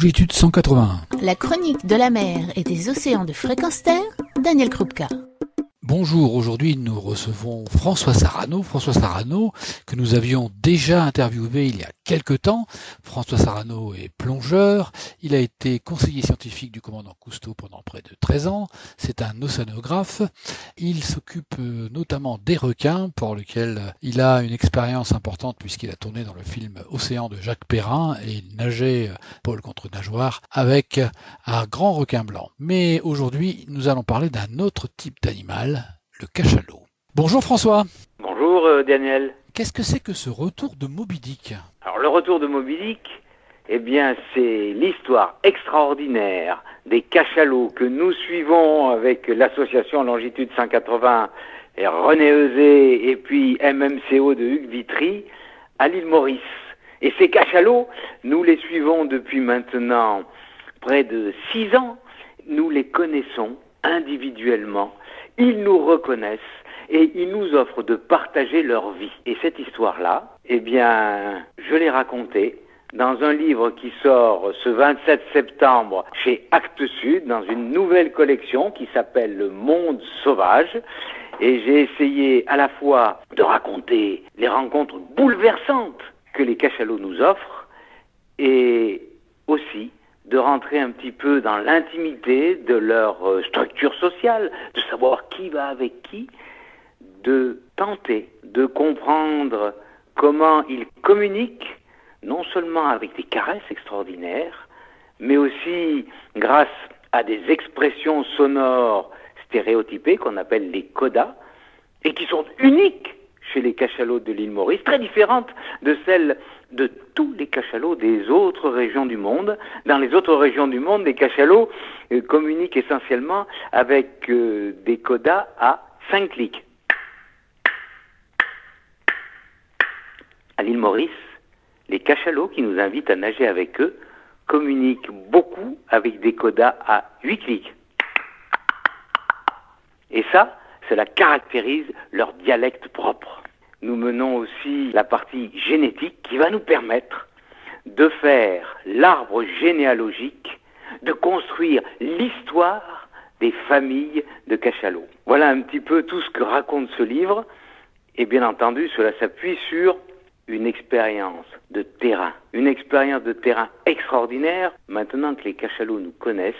longitude 181. La chronique de la mer et des océans de fréquence terre, Daniel Krupka. Bonjour, aujourd'hui nous recevons François Sarano. François Sarano, que nous avions déjà interviewé il y a quelque temps. François Sarano est plongeur. Il a été conseiller scientifique du commandant Cousteau pendant près de 13 ans. C'est un océanographe. Il s'occupe euh, notamment des requins, pour lequel il a une expérience importante puisqu'il a tourné dans le film Océan de Jacques Perrin et il nageait euh, pôle contre nageoire avec un grand requin blanc. Mais aujourd'hui, nous allons parler d'un autre type d'animal le cachalot. Bonjour François. Bonjour euh, Daniel. Qu'est-ce que c'est que ce retour de Moby Dick Alors le retour de Moby Dick, eh bien c'est l'histoire extraordinaire des cachalots que nous suivons avec l'association Longitude 180 et René Eusé et puis MMCO de Hugues Vitry à l'île Maurice. Et ces cachalots, nous les suivons depuis maintenant près de six ans. Nous les connaissons individuellement ils nous reconnaissent et ils nous offrent de partager leur vie. Et cette histoire-là, eh bien, je l'ai racontée dans un livre qui sort ce 27 septembre chez Actes Sud, dans une nouvelle collection qui s'appelle Le Monde Sauvage. Et j'ai essayé à la fois de raconter les rencontres bouleversantes que les cachalots nous offrent et rentrer un petit peu dans l'intimité de leur euh, structure sociale, de savoir qui va avec qui, de tenter de comprendre comment ils communiquent, non seulement avec des caresses extraordinaires, mais aussi grâce à des expressions sonores stéréotypées qu'on appelle les codas, et qui sont uniques chez les cachalots de l'île Maurice, très différentes de celles de tous les cachalots des autres régions du monde. Dans les autres régions du monde, les cachalots euh, communiquent essentiellement avec euh, des codas à 5 clics. À l'île Maurice, les cachalots qui nous invitent à nager avec eux communiquent beaucoup avec des codas à 8 clics. Et ça, cela caractérise leur dialecte propre. Nous menons aussi la partie génétique qui va nous permettre de faire l'arbre généalogique, de construire l'histoire des familles de cachalots. Voilà un petit peu tout ce que raconte ce livre. Et bien entendu, cela s'appuie sur une expérience de terrain, une expérience de terrain extraordinaire. Maintenant que les cachalots nous connaissent,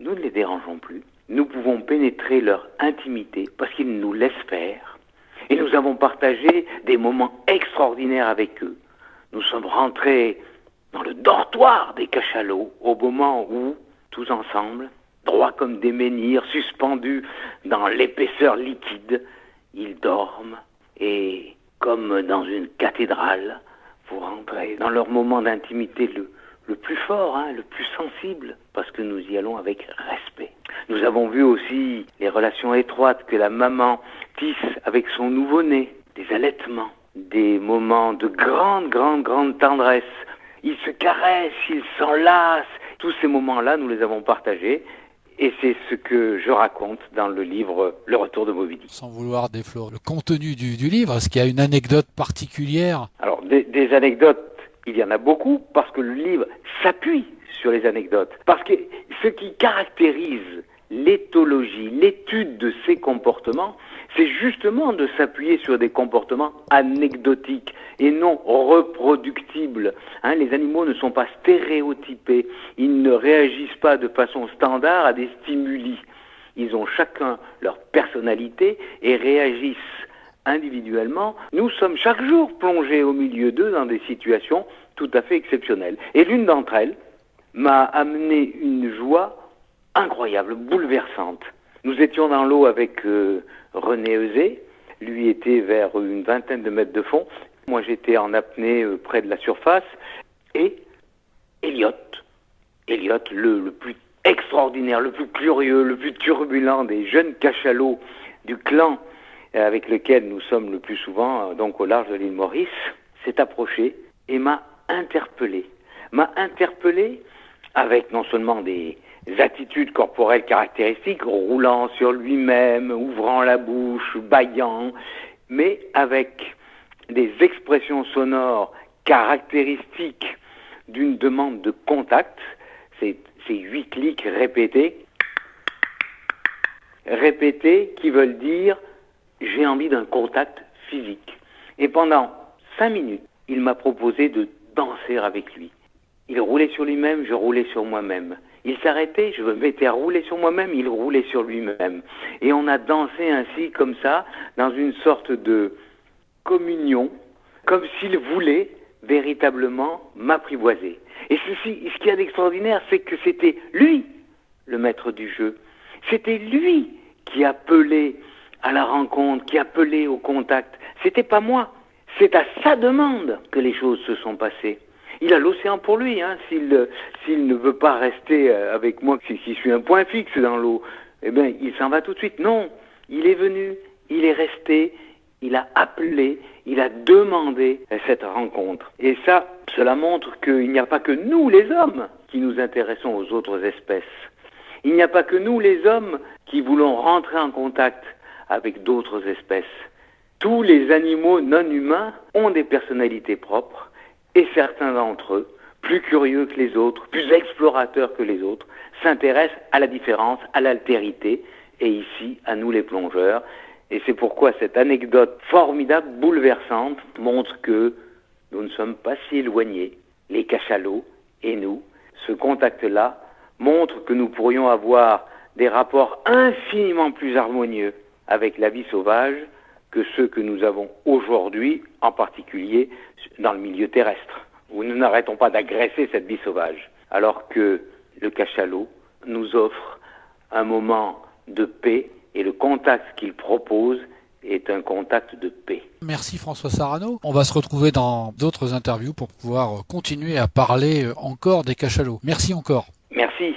nous ne les dérangeons plus nous pouvons pénétrer leur intimité parce qu'ils nous laissent faire. Et nous avons partagé des moments extraordinaires avec eux. Nous sommes rentrés dans le dortoir des cachalots au moment où, tous ensemble, droits comme des menhirs, suspendus dans l'épaisseur liquide, ils dorment et, comme dans une cathédrale, vous rentrez dans leur moment d'intimité le plus fort, hein, le plus sensible, parce que nous y allons avec respect. Nous avons vu aussi les relations étroites que la maman tisse avec son nouveau-né, des allaitements, des moments de grande, grande, grande tendresse. Ils se caressent, ils s'enlacent. Tous ces moments-là, nous les avons partagés. Et c'est ce que je raconte dans le livre Le Retour de Moby Sans vouloir déflorer le contenu du, livre, est-ce qu'il y a une anecdote particulière? Alors, des, des anecdotes, il y en a beaucoup, parce que le livre s'appuie sur les anecdotes. Parce que ce qui caractérise l'éthologie, l'étude de ces comportements, c'est justement de s'appuyer sur des comportements anecdotiques et non reproductibles. Hein, les animaux ne sont pas stéréotypés, ils ne réagissent pas de façon standard à des stimuli. Ils ont chacun leur personnalité et réagissent individuellement. Nous sommes chaque jour plongés au milieu d'eux dans des situations tout à fait exceptionnelles. Et l'une d'entre elles m'a amené une joie incroyable, bouleversante. Nous étions dans l'eau avec euh, René Eusé, lui était vers une vingtaine de mètres de fond, moi j'étais en apnée euh, près de la surface, et Elliot, Elliot, le, plus extraordinaire, le plus curieux, le plus turbulent des jeunes cachalots du clan avec lequel nous sommes le plus souvent, donc au large de l'île Maurice, s'est approché et m'a interpellé. M'a interpellé avec non seulement des, attitudes corporelles caractéristiques, roulant sur lui-même, ouvrant la bouche, baillant, mais avec des expressions sonores caractéristiques d'une demande de contact, C'est huit clics répétés, répétés qui veulent dire j'ai envie d'un contact physique. Et pendant cinq minutes, il m'a proposé de danser avec lui. Il roulait sur lui-même, je roulais sur moi-même. Il s'arrêtait, je me mettais à rouler sur moi-même, il roulait sur lui-même. Et on a dansé ainsi, comme ça, dans une sorte de communion, comme s'il voulait véritablement m'apprivoiser. Et ceci, ce qu'il y a d'extraordinaire, c'est que c'était lui, le maître du jeu. C'était lui qui appelait à la rencontre, qui appelait au contact. C'était pas moi. C'est à sa demande que les choses se sont passées. Il a l'océan pour lui, hein. S'il s'il ne veut pas rester euh, avec moi, si, je suis un point fixe dans l'eau, eh bien, il s'en va tout de suite. Non, il est venu, il est resté, il a appelé, il a demandé cette rencontre. Et ça, cela montre qu'il n'y a pas que nous, les hommes, qui nous intéressons aux autres espèces. Il n'y a pas que nous, les hommes, qui voulons rentrer en contact avec d'autres espèces. Tous les animaux non humains ont des personnalités propres et certains d'entre eux, plus curieux que les autres, plus explorateurs que les autres, s'intéressent à la différence, à l'altérité, et ici, à nous les plongeurs. Et c'est pourquoi cette anecdote formidable, bouleversante, montre que nous ne sommes pas si éloignés, les cachalots et nous. Ce contact-là montre que nous pourrions avoir des rapports infiniment plus harmonieux avec la vie sauvage que ceux que nous avons aujourd'hui, en particulier dans le milieu terrestre, où nous n'arrêtons pas d'agresser cette vie sauvage, alors que le cachalot nous offre un moment de paix et le contact qu'il propose est un contact de paix. Merci François Sarano. On va se retrouver dans d'autres interviews pour pouvoir continuer à parler encore des cachalots. Merci encore. Merci.